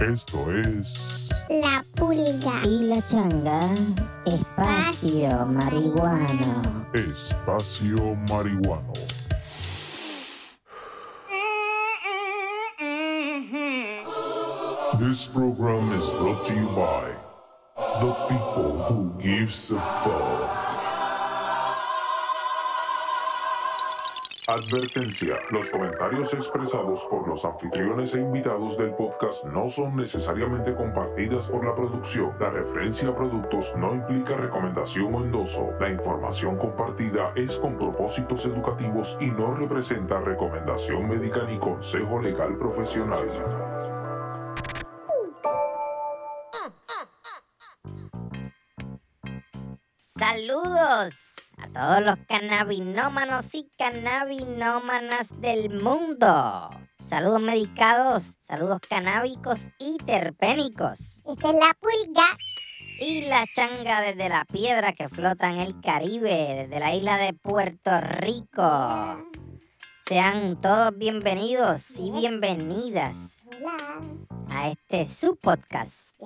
Esto es La pulga. Y la changa, espacio marihuano. Espacio Marihuano. This program is brought to you by the people who gives a fuck. Advertencia. Los comentarios expresados por los anfitriones e invitados del podcast no son necesariamente compartidas por la producción. La referencia a productos no implica recomendación o endoso. La información compartida es con propósitos educativos y no representa recomendación médica ni consejo legal profesional. Saludos todos los cannabinómanos y cannabinómanas del mundo. Saludos medicados, saludos canábicos y terpénicos. Esta es la pulga. Y la changa desde la piedra que flota en el Caribe, desde la isla de Puerto Rico. Sean todos bienvenidos y bienvenidas a este su podcast.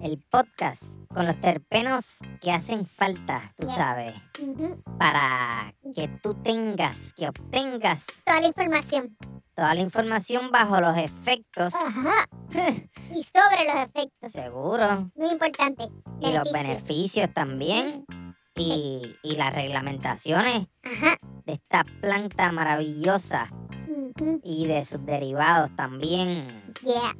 El podcast con los terpenos que hacen falta, tú sabes, para que tú tengas, que obtengas Toda la información. toda la información bajo los efectos, Ajá. Y sobre los efectos. seguro, Muy importante. y los Beneficio. beneficios también, y, y las reglamentaciones Ajá. de esta planta maravillosa y de sus derivados también. Yeah.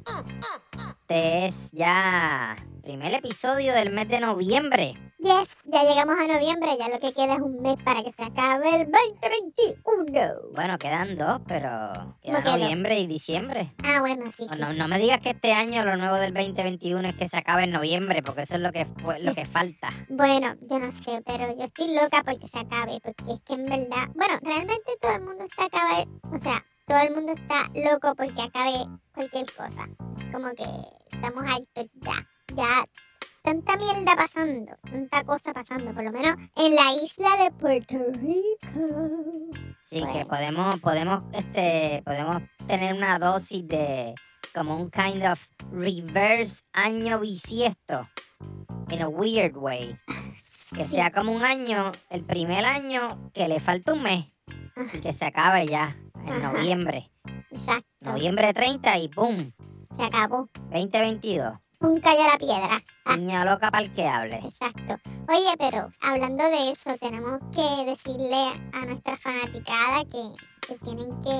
Este es ya primer episodio del mes de noviembre. Yes. Ya llegamos a noviembre. Ya lo que queda es un mes para que se acabe el 2021. Bueno, quedan dos, pero queda noviembre y diciembre. Ah, bueno, sí, sí. no, sí. no me digas que este año lo nuevo del 2021 es que se acabe en noviembre, porque eso es lo que fue, lo que falta. Bueno, yo no sé, pero yo estoy loca porque se acabe, porque es que en verdad, bueno, realmente todo el mundo está acabe, o sea, todo el mundo está loco porque acabe cualquier cosa. Como que estamos hartos ya, ya tanta mierda pasando, tanta cosa pasando, por lo menos en la isla de Puerto Rico. Sí, que podemos, podemos, este, podemos tener una dosis de como un kind of reverse año bisiesto. In a weird way. Que Sí. sea como un año, el primer año que le falta un mes y que se acabe ya en Ajá. noviembre. Exacto, Noviembre 30 y ¡pum! se acabó. 2022. Un cayó la piedra. Ah. Niña loca para el que hable. Exacto. Oye, pero hablando de eso, tenemos que decirle a nuestra fanaticada que, que tienen que,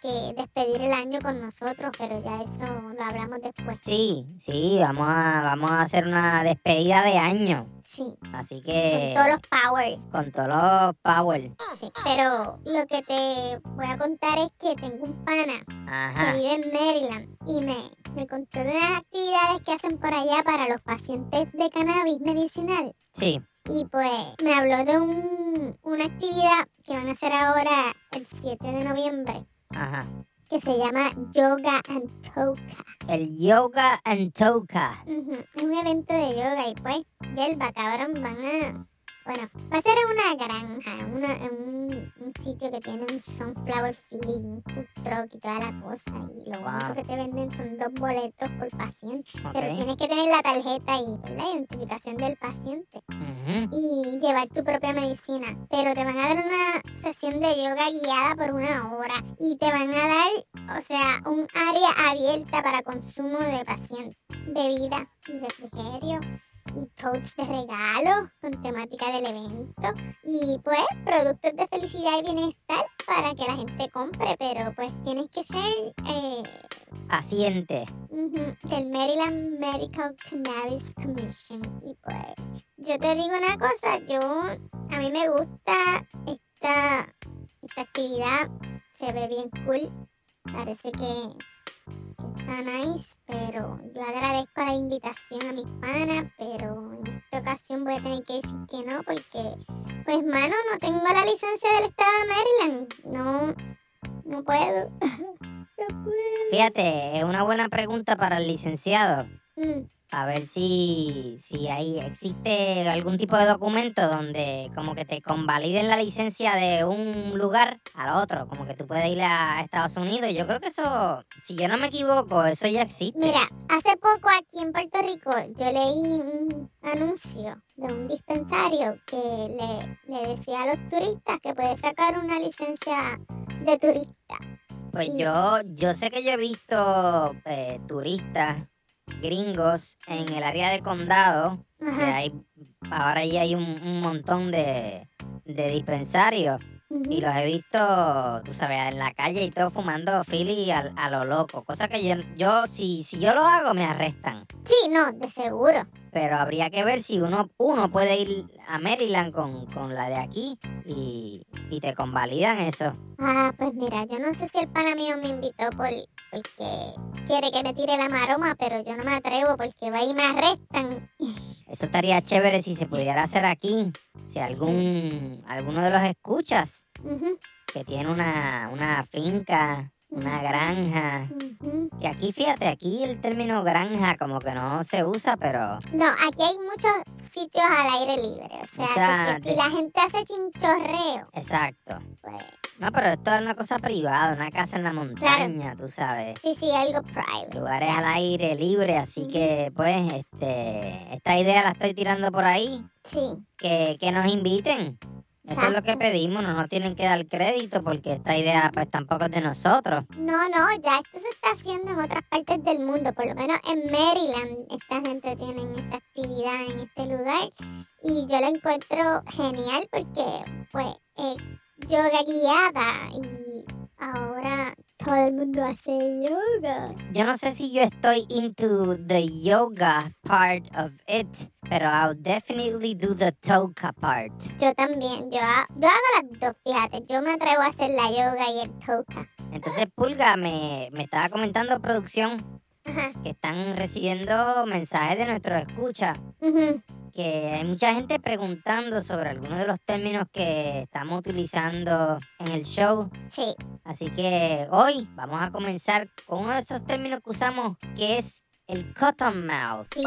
que despedir el año con nosotros, pero ya eso lo hablamos después. Sí, sí, vamos a, vamos a hacer una despedida de año. Sí, Así con que todos los power. con todos los power. Sí. Pero lo que te voy a contar es que tengo un pana que vive en Maryland y me, me contó de unas actividades que hacen por allá para los pacientes de cannabis medicinal. Sí. Y pues me habló de un, una actividad que van a hacer ahora el 7 de noviembre, Ajá. que se llama Yoga and Toka. El yoga and toka. Ujú, Es un evento de yoga y pues, Yelba, cabrón, van a... Bueno, va a ser en una granja, una- un, un sitio que tiene un sunflower field, un food truck y toda la cosa. Y lo Wow. único que te venden son dos boletos por paciente. Pero Ok. tienes que tener la tarjeta y la identificación del paciente. Ujú. y llevar tu propia medicina. Pero te van a dar una sesión de yoga guiada por una hora y te van a dar, o sea, un área abierta para consumo de pacientes, bebida y refrigerio y totes de regalo con temática del evento y pues productos de felicidad y bienestar para que la gente compre, pero pues tienes que ser eh, Asiente. Ujú, del Maryland Medical Cannabis Commission. Y pues, yo te digo una cosa, yo, a mí me gusta esta, esta actividad, se ve bien cool, parece que está nice, pero yo agradezco la invitación a mis panas, pero en esta ocasión voy a tener que decir que no, porque, pues, mano, no tengo la licencia del estado de Maryland, no, no puedo. no puedo. Fíjate, es una buena pregunta para el licenciado. Mm. A ver si, si ahí existe algún tipo de documento donde como que te convaliden la licencia de un lugar al otro, como que tú puedes ir a Estados Unidos. Yo creo que eso, si yo no me equivoco, eso ya existe. Mira, hace poco aquí en Puerto Rico yo leí un anuncio de un dispensario que le, le decía a los turistas que puede sacar una licencia de turista. Pues y- yo, yo sé que yo he visto eh, turistas gringos en el área de condado, que hay, ahora ya hay un, un montón de, de dispensarios. Y los he visto, tú sabes, en la calle y todo fumando Philly a, a lo loco. Cosa que yo, yo si, si yo lo hago, me arrestan. Sí, no, de seguro. Pero habría que ver si uno, uno puede ir a Maryland con, con la de aquí y, y te convalidan eso. Ah, pues mira, yo no sé si el pana mío me invitó por, porque quiere que me tire la maroma, pero yo no me atrevo porque va y me arrestan. Eso estaría chévere si se pudiera hacer aquí. Si algún alguno de los escuchas que tiene una, una finca, una granja. ujú. Que aquí, fíjate, aquí el término granja como que no se usa, pero No, aquí hay muchos sitios al aire libre. O sea, porque si la gente hace chinchorreo, exacto. pues No, pero esto es una cosa privada, una casa en la montaña, tú sabes. sí, sí, algo private. Lugares al aire libre, así que pues este esta idea la estoy tirando por ahí. Sí, Que, que nos inviten. Eso es lo que pedimos, no nos tienen que dar crédito porque esta idea pues tampoco es de nosotros. No, no, ya esto se está haciendo en otras partes del mundo, por lo menos en Maryland esta gente tiene esta actividad en este lugar y yo la encuentro genial porque pues es yoga guiada y ahora todo el mundo hace yoga. Yo no sé si yo estoy into the yoga part of it, pero I'll definitely do the toga part. Yo también, yo, ha- yo hago las dos, fíjate, yo me atrevo a hacer la yoga y el toka. Entonces Pulga me, me estaba comentando producción. Que están recibiendo mensajes de nuestros escuchas, ujú. que hay mucha gente preguntando sobre algunos de los términos que estamos utilizando en el show. Sí, Así que hoy vamos a comenzar con uno de esos términos que usamos, que es el cotton mouth, sí,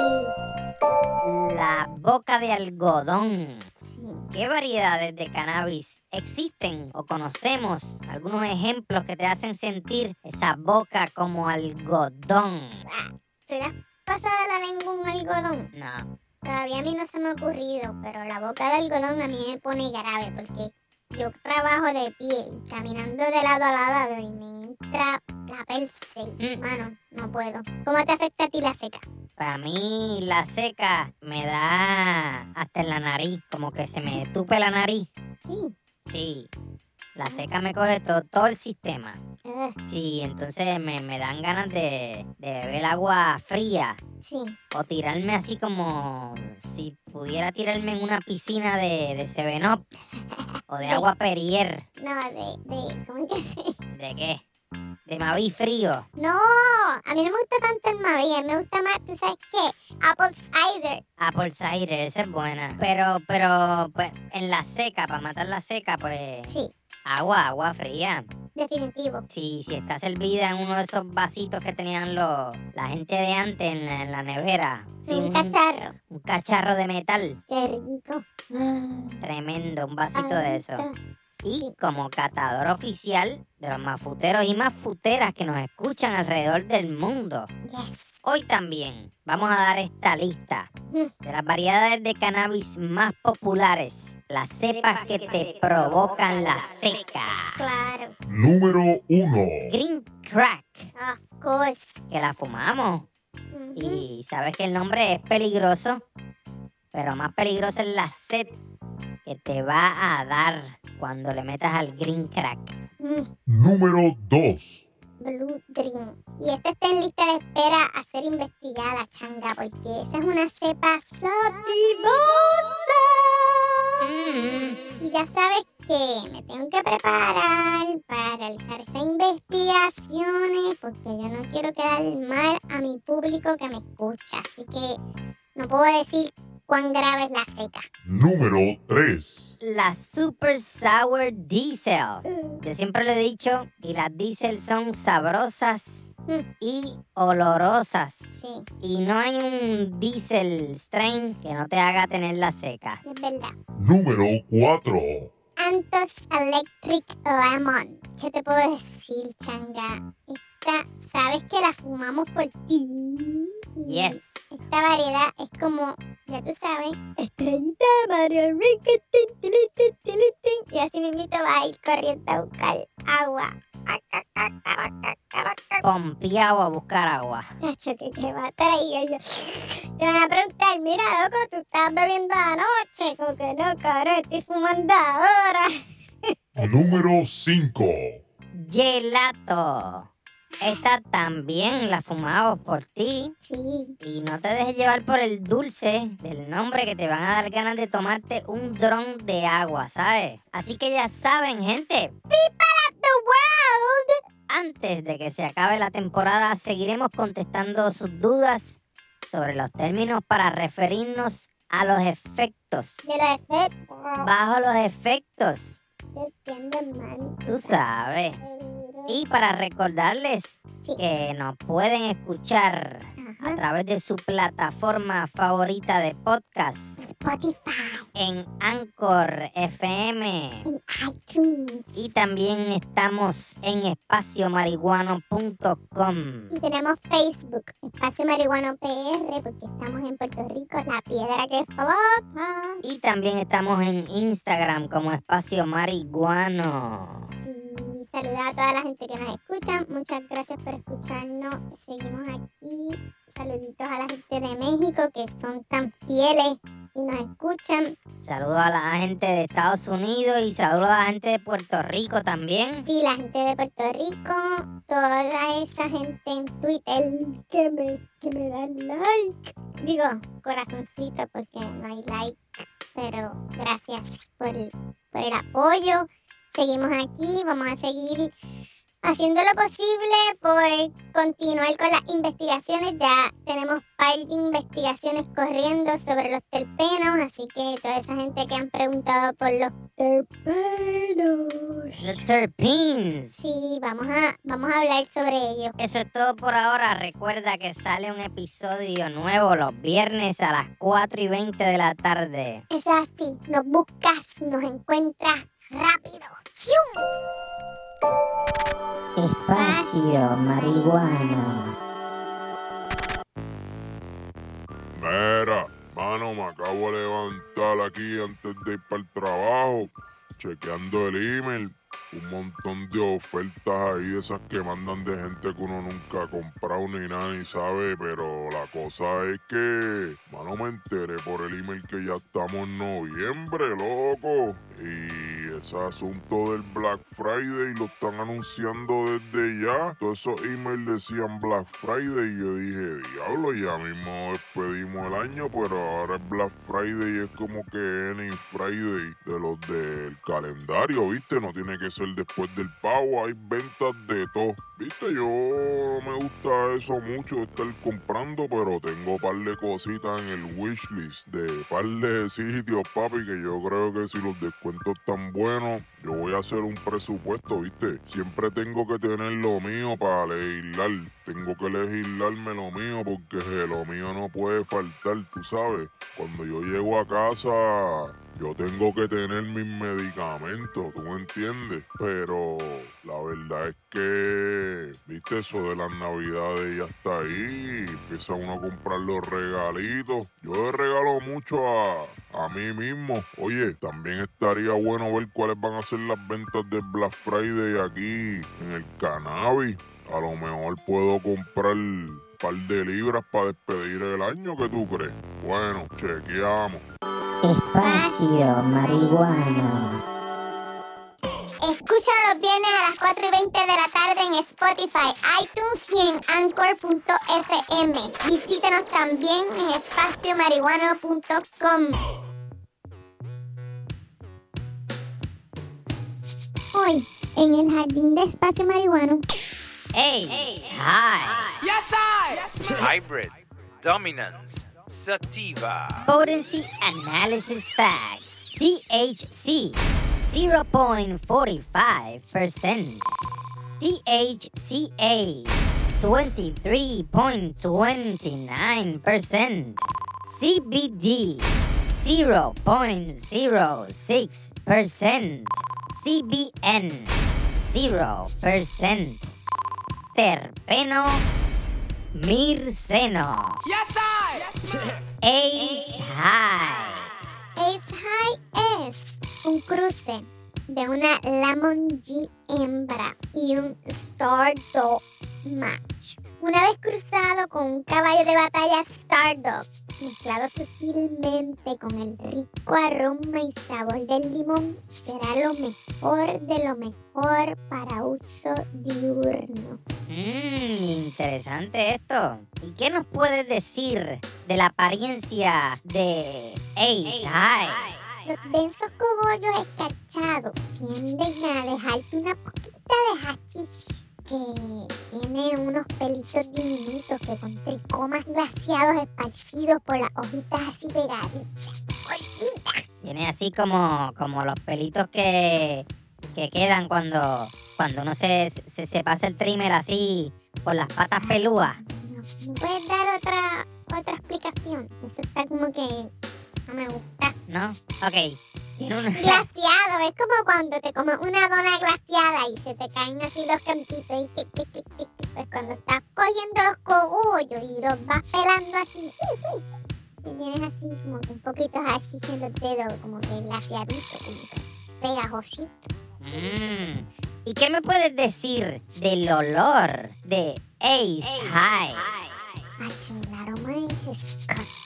la boca de algodón. sí. ¿Qué variedades de cannabis existen o conocemos? Algunos ejemplos que te hacen sentir esa boca como algodón. ¿Te le has pasado la lengua un algodón? No, Todavía a mí no se me ha ocurrido, pero la boca de algodón a mí me pone grave porque yo trabajo de pie y caminando de lado a lado y me entra la perse. Mm. Mano, no puedo. ¿Cómo te afecta a ti la seca? para mí la seca me da hasta en la nariz, como que se me tupe la nariz. Sí. Sí, la seca me coge todo, todo el sistema. Ugh, Sí, entonces me, me dan ganas de, de beber agua fría sí. o tirarme así como si pudiera tirarme en una piscina de, de Seven Up o de agua Perrier. No, de, de, ¿cómo que se? ¿De qué? De Mavi frío. No, a mí no me gusta tanto el Mavi, a mí me gusta más, ¿tú sabes qué? Apple cider. Apple cider, esa es buena. Pero, pero, pues, en la seca, para matar la seca, pues, Sí, agua, agua fría. definitivo. Si, si está servida en uno de esos vasitos que tenían los, la gente de antes en la, en la nevera. Sí, un cacharro. un cacharro de metal. Qué rico. Tremendo, un vasito de eso. Y como catador oficial de los mafuteros y mafuteras que nos escuchan alrededor del mundo. Yes. Hoy también vamos a dar esta lista de las variedades de cannabis más populares. Las cepas que te provocan la seca. Claro. Número 1. Green crack, Of course. que la fumamos. Y sabes que el nombre es peligroso, pero más peligroso es la sed que te va a dar cuando le metas al green crack. Número 2. Blue Dream. Y esta está en lista de espera a ser investigada, changa, porque esa es una cepa sabrosa. Mm. Y ya sabes que me tengo que preparar para realizar estas investigaciones porque yo no quiero quedar mal a mi público que me escucha. Así que no puedo decir cuán grave es la seca. Número 3. La Super Sour Diesel. Yo siempre lo he dicho, y las diesel son sabrosas Mm. y olorosas. Sí, Y no hay un diesel strain que no te haga tenerla seca. es verdad. Número 4. Antos Electric Lemon. ¿Qué te puedo decir, changa? Esta, sabes que la fumamos por ti. Yes. Esta variedad es como, ya tú sabes, estrellita Mario Enrique, tin, tilín, tin, tilín, tin. Y así mismito va a ir corriendo a buscar agua. Pompeado a buscar agua. Nacho, que te va a traer. Yo, te van a preguntar, mira, loco, tú estás bebiendo anoche. Como que no, cabrón, estoy fumando ahora. Número 5. Gelato. Esta también la fumamos por ti. Sí, Y no te dejes llevar por el dulce del nombre que te van a dar ganas de tomarte un dron de agua, ¿sabes? Así que ya saben, gente, the world. antes de que se acabe la temporada seguiremos contestando sus dudas sobre los términos para referirnos a los efectos. De los efectos. Bajo los efectos, entiendo tú sabes. Y para recordarles Sí. que nos pueden escuchar a través de su plataforma favorita de podcast Spotify, en Anchor FM. en iTunes. Y también estamos en espaciomarihuano.com. Y tenemos Facebook, Espacio Marihuano PR, porque estamos en Puerto Rico, la piedra que flota. Y también estamos en Instagram como Espacio Marihuano. Saludar a toda la gente que nos escucha. Muchas gracias por escucharnos. Seguimos aquí. Saluditos a la gente de México que son tan fieles y nos escuchan. Saludos a la gente de Estados Unidos y saludos a la gente de Puerto Rico también. Sí, la gente de Puerto Rico, toda esa gente en Twitter que me, que me dan like. Digo, corazoncito porque no hay like, pero gracias por, por el apoyo. Seguimos aquí, vamos a seguir haciendo lo posible por continuar con las investigaciones. Ya tenemos par de investigaciones corriendo sobre los terpenos, así que toda esa gente que han preguntado por los terpenos. The Terpenes. Sí, vamos a, vamos a hablar sobre ello. Eso es todo por ahora. Recuerda que sale un episodio nuevo los viernes a las 4 y 20 de la tarde. Es así, nos buscas, nos encuentras rápido. ¡Chium! Espacio Marihuana. Mira, mano, me acabo de levantar aquí antes de ir para el trabajo, chequeando el email. Un montón de ofertas ahí, de esas que mandan de gente que uno nunca ha comprado ni nada ni sabe, pero la cosa es que, mano, me enteré por el email que ya estamos en noviembre, loco. Y ese asunto del Black Friday lo están anunciando desde ya. Todos esos emails decían Black Friday y yo dije, diablo, ya mismo despedimos el año, pero ahora es Black Friday y es como que Any Friday de los del calendario, ¿viste? No tiene que ser después del pago, hay ventas de todo. ¿Viste? Yo no me gusta eso mucho, estar comprando, pero tengo par de cositas en el wishlist de par de sitios, papi, que yo creo que si los descuentos están buenos, yo voy a hacer un presupuesto, ¿viste? Siempre tengo que tener lo mío para legislar. Tengo que legislarme lo mío porque lo mío no puede faltar, tú sabes. Cuando yo llego a casa, yo tengo que tener mis medicamentos, ¿tú me entiendes? Pero la verdad es que, viste, eso de las navidades ya está ahí. Empieza uno a comprar los regalitos. Yo le regalo mucho a, a mí mismo. Oye, también estaría bueno ver cuáles van a ser las ventas de Black Friday aquí en el cannabis. A lo mejor puedo comprar un par de libras para despedir el año, ¿qué tú crees? Bueno, chequeamos. Espacio Marihuana. Escúchalo los viernes a las 4 y 20 de la tarde en Spotify, iTunes y en Anchor.fm. Visítenos también en espaciomarihuano.com. Hoy, en el jardín de Espacio Marihuano, Hey, hi. Yes, I. Hybrid, dominance, sativa. Potency analysis facts. THC 0.45%. THCA 23.29%. CBD 0.06%. CBN 0%. Terpeno Mirceno. Yes, I. Ace High. Ace High es un cruce de una Lemon G hembra y un Stardog Match. Una vez cruzado con un caballo de batalla Stardog, mezclado sutilmente con el rico aroma y sabor del limón, será lo mejor de lo mejor para uso diurno. Mmm, interesante esto. ¿Y qué nos puedes decir de la apariencia de Ace High? Los densos cogollos escarchados tienden a dejarte una poquita de hachís que tiene unos pelitos diminutos que con tricomas glaciados esparcidos por las hojitas así pegaditas. Tiene así como, como los pelitos que, que quedan cuando, cuando uno se, se, se pasa el trimmer así por las patas pelúas. No, ¿Me puedes dar otra, otra explicación? Eso está como que no me gusta. ¿No? Ok. Glaciado, es como cuando te comes una dona glaciada y se te caen así los cantitos y tic, tic, tic, tic, tic. Pues cuando estás cogiendo los cogollos y los vas pelando así, y tienes así como que un poquito así en los dedos, como que glaciadito, como que pegajosito. Mm. ¿Y qué me puedes decir del olor de Ace High? Macho, el aroma es skunk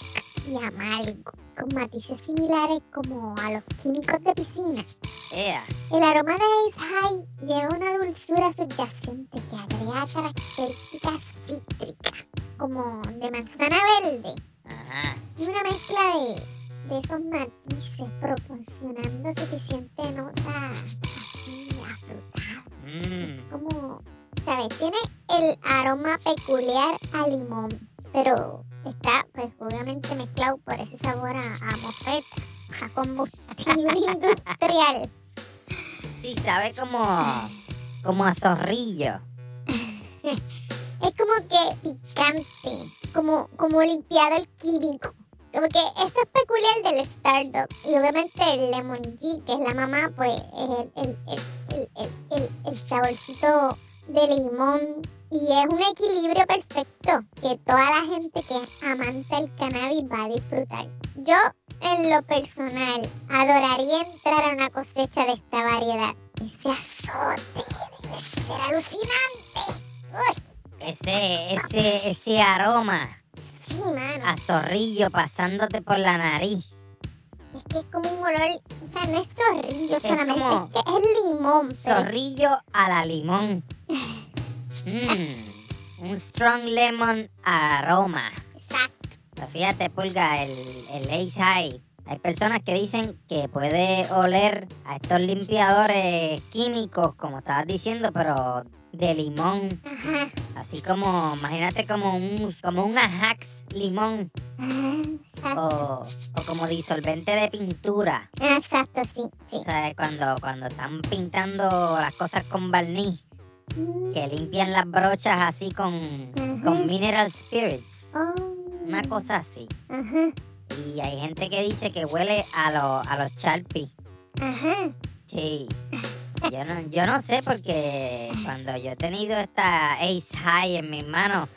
y amargo, con matices similares como a los químicos de piscina. Ea. El aroma de Ace High lleva una dulzura subyacente que agrega características cítricas, como de manzana verde, Ajá. y una mezcla de, de esos matices proporcionando suficiente nota así afrutada. Mm. Como, ¿sabes? Tiene el aroma peculiar a limón, pero está, pues, obviamente mezclado por ese sabor a, a mofeta, a combustible industrial. Sí, sabe como, como a zorrillo. Es como que picante, como, como limpiador químico. Como que eso es peculiar del Stardog. Y obviamente el Lemon G, que es la mamá, pues es el, el, el- el saborcito de limón. Y es un equilibrio perfecto que toda la gente que es amante del cannabis va a disfrutar. Yo, en lo personal, adoraría entrar a una cosecha de esta variedad. Ese azote debe ser alucinante. Uy. Ese, ese, ese aroma Sí, mano. a zorrillo pasándote por la nariz. Es que es como un olor. O sea, no es zorrillo Es solamente. como- Es, que es limón. pero- Zorrillo a la limón. Mm, un strong lemon aroma. Exacto. Pero fíjate, Pulga, el, el Ace High. Hay personas que dicen que puede oler a estos limpiadores químicos, como estabas diciendo, pero de limón. Ajá. Así como, imagínate como un, como un Ajax limón o, o como disolvente de pintura. Exacto, sí. sí. O sea, cuando, cuando están pintando las cosas con barniz, Mm, que limpian las brochas así con, con mineral spirits. oh, Una cosa así. Ajá. Y hay gente que dice que huele a, lo- a los Sharpie. Ajá. Sí. Yo no, yo no sé porque cuando yo he tenido esta Ace High en mis manos,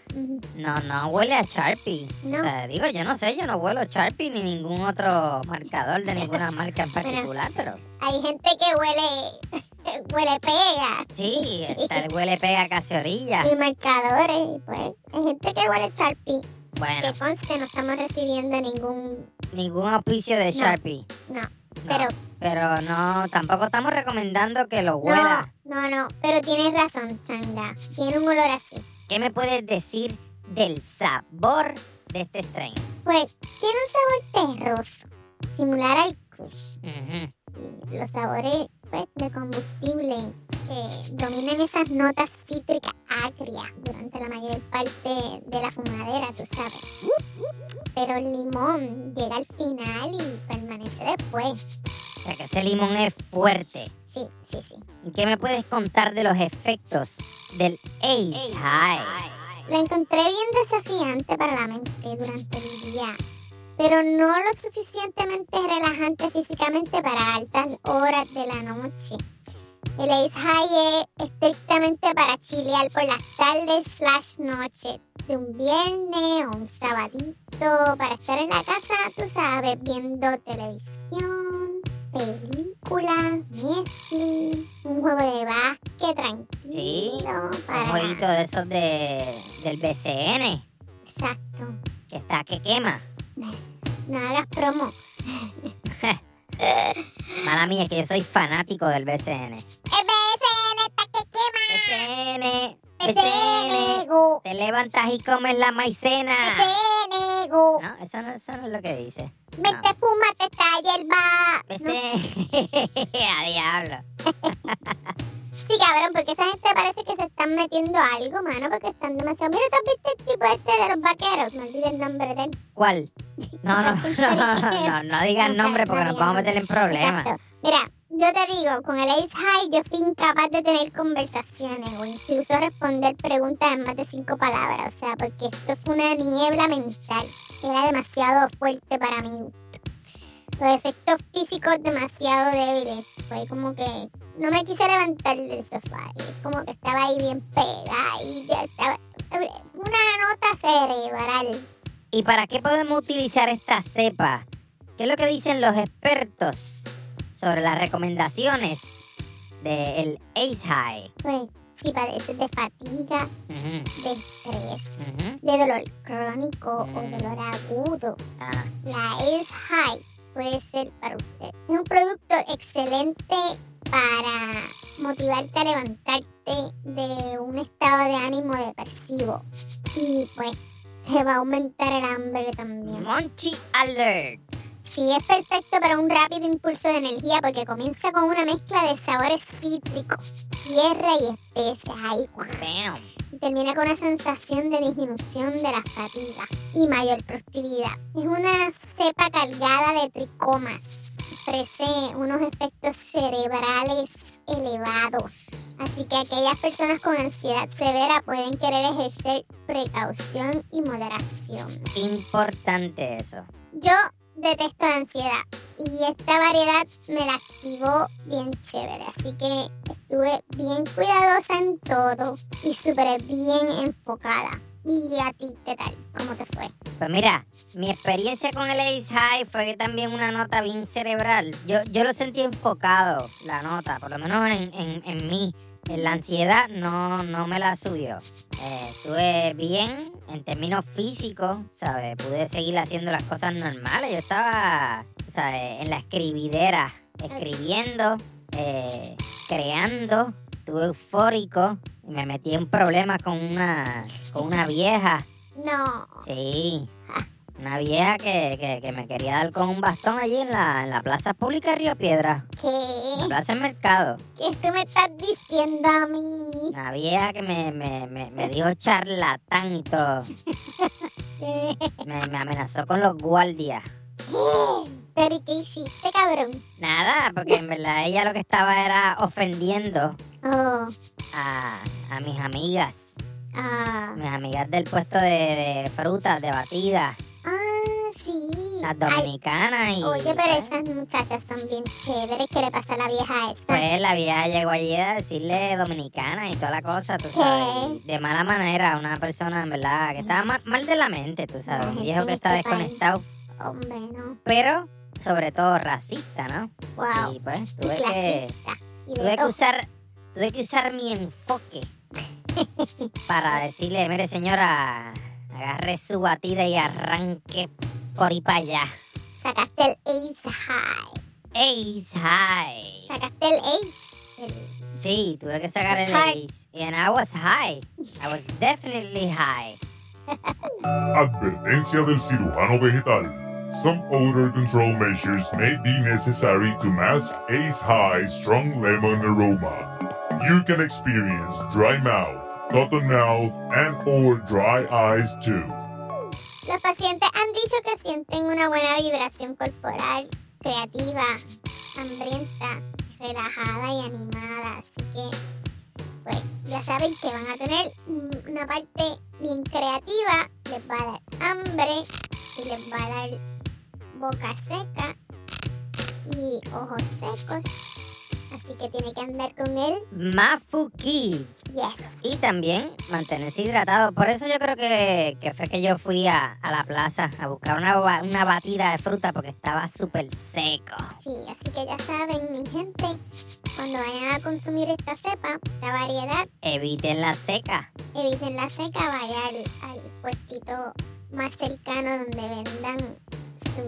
no, no huele a Sharpie. No. O sea, digo, yo no sé, yo no huelo Sharpie ni ningún otro marcador de ninguna marca en particular, pero Hay gente que huele. huele pega. sí, está el huele pega casi orilla. Y marcadores. Pues hay gente que huele Sharpie. Bueno, Que conste, no estamos recibiendo ningún. ningún auspicio de No. Sharpie. No. No, Pero. Pero no, tampoco estamos recomendando que lo huela. No, no, no. Pero tienes razón, Changa. Tiene un olor así. ¿Qué me puedes decir del sabor de este strain? Pues tiene un sabor terroso, similar al Kush. Ujú. Y los sabores pues, de combustible que dominan esas notas cítricas agrias durante la mayor parte de la fumadera, tú sabes. Pero el limón llega al final y permanece después. O sea que ese limón es fuerte. Sí, sí, sí. ¿Y qué me puedes contar de los efectos del Ace High? La encontré bien desafiante para la mente durante el día, pero no lo suficientemente relajante físicamente para altas horas de la noche. El Ace High es estrictamente para chilear por las tardes slash noche de un viernes o un sabadito para estar en la casa, tú sabes, viendo televisión, películas, Netflix, un juego de básquet tranquilo. Sí, para... Un jueguito de esos de, del BCN, Exacto. que está que quema. No hagas promo. Mala mía, es que yo soy fanático del BCN. El BSN está que BCN, quema. BCN, Te levantas y comes la maicena. BSN, gu. No, eso no, eso no es lo que dice. No. Vete, fúmate esta hierba. No. BCN, a diablo. Sí, cabrón, porque esa gente parece que se están metiendo algo, mano, porque están demasiado... Mira, ¿tú has visto el tipo este de los vaqueros? No olvides el nombre de él. ¿Cuál? No, no, no, no, no, no, no digas nombre porque nos vamos a meter en problemas. Exacto. Mira, yo te digo, con el Ace High yo fui incapaz de tener conversaciones o incluso responder preguntas en más de cinco palabras. O sea, porque esto fue una niebla mental. Era demasiado fuerte para mí. Los efectos físicos demasiado débiles. Fue como que no me quise levantar del sofá. Y como que estaba ahí bien pegada y ya estaba... Una nota cerebral. ¿Y para qué podemos utilizar esta cepa? ¿Qué es lo que dicen los expertos sobre las recomendaciones del Ace High? Pues si padeces de fatiga, Ujú, de estrés, ujú. de dolor crónico o Mm. dolor agudo, Ah, la Ace High puede ser para usted. Es un producto excelente para motivarte a levantarte de un estado de ánimo depresivo. Y pues te va a aumentar el hambre también. Monchi Alert. Sí, es perfecto para un rápido impulso de energía porque comienza con una mezcla de sabores cítricos, tierra y especias. Ahí Bam. y termina con una sensación de disminución de la fatiga y mayor productividad. Es una cepa cargada de tricomas. Ofrece unos efectos cerebrales elevados. Así que aquellas personas con ansiedad severa pueden querer ejercer precaución y moderación. Importante eso. Yo detesto la ansiedad y esta variedad me la activó bien chévere. Así que estuve bien cuidadosa en todo y súper bien enfocada. ¿Y a ti qué tal? ¿Cómo te fue? Pues mira, mi experiencia con el Ace High fue también una nota bien cerebral. Yo, yo lo sentí enfocado, la nota, por lo menos en, en, en mí. En la ansiedad no, no me la subió. Eh, estuve bien en términos físicos, ¿sabes? Pude seguir haciendo las cosas normales. Yo estaba, ¿sabes? En la escribidera, escribiendo, eh, creando. Estuve eufórico y me metí en problemas con una, con una vieja. No. Sí, una vieja que, que, que me quería dar con un bastón allí en la, en la plaza pública de Río Piedra, en la ¿Qué? plaza del mercado. ¿Qué tú me estás diciendo a mí? Una vieja que me, me, me, me dijo charlatán y todo. Me, me amenazó con los guardias. ¿Qué? ¿Pero y qué hiciste, cabrón? Nada, porque en verdad ella lo que estaba era ofendiendo Oh, a, a mis amigas. ah, Mis amigas del puesto de, de frutas, de batidas. Las dominicanas y... Oye, pero esas muchachas son bien chéveres. ¿Qué le pasa a la vieja esta? Pues la vieja llegó allí a decirle dominicana y toda la cosa, tú sabes. De mala manera, una persona en verdad que estaba mal, mal de la mente, tú sabes. Un viejo que está este país. desconectado, Hombre, no. pero sobre todo racista, ¿no? Wow. Y pues Y tuve que. Y tuve que usar, tuve que usar mi enfoque para decirle, mire señora, agarre su batida y arranque por ahí para allá. Sacaste el Ace High. Ace High. Sacaste el Ace. El- Sí, tuve que sacar el High. Ace. And I was high. I was definitely high. Advertencia del cirujano vegetal. Some odor control measures may be necessary to mask Ace High strong lemon aroma. You can experience dry mouth, cotton mouth, and or dry eyes too. Los pacientes han dicho que sienten una buena vibración corporal, creativa, hambrienta, relajada y animada. Así que pues ya saben que van a tener una parte bien creativa, les va a dar hambre y les va a dar boca seca y ojos secos. Así que tiene que andar con él. Mafu Kid. Yes. Y también mantenerse hidratado. Por eso yo creo que, que fue que yo fui a, a la plaza a buscar una, una batida de fruta porque estaba súper seco. Sí, así que ya saben, mi gente, cuando vayan a consumir esta cepa, esta variedad, Eviten la seca. eviten la seca, vaya al, al puestito más cercano donde vendan su...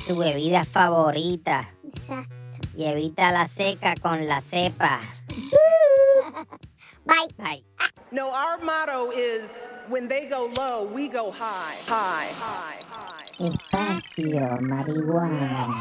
Su bebida favorita. Exacto. Y evita la seca con la cepa. Bye. Bye. No, our motto is when they go low, we go high. High, high, high. Espacio marihuana.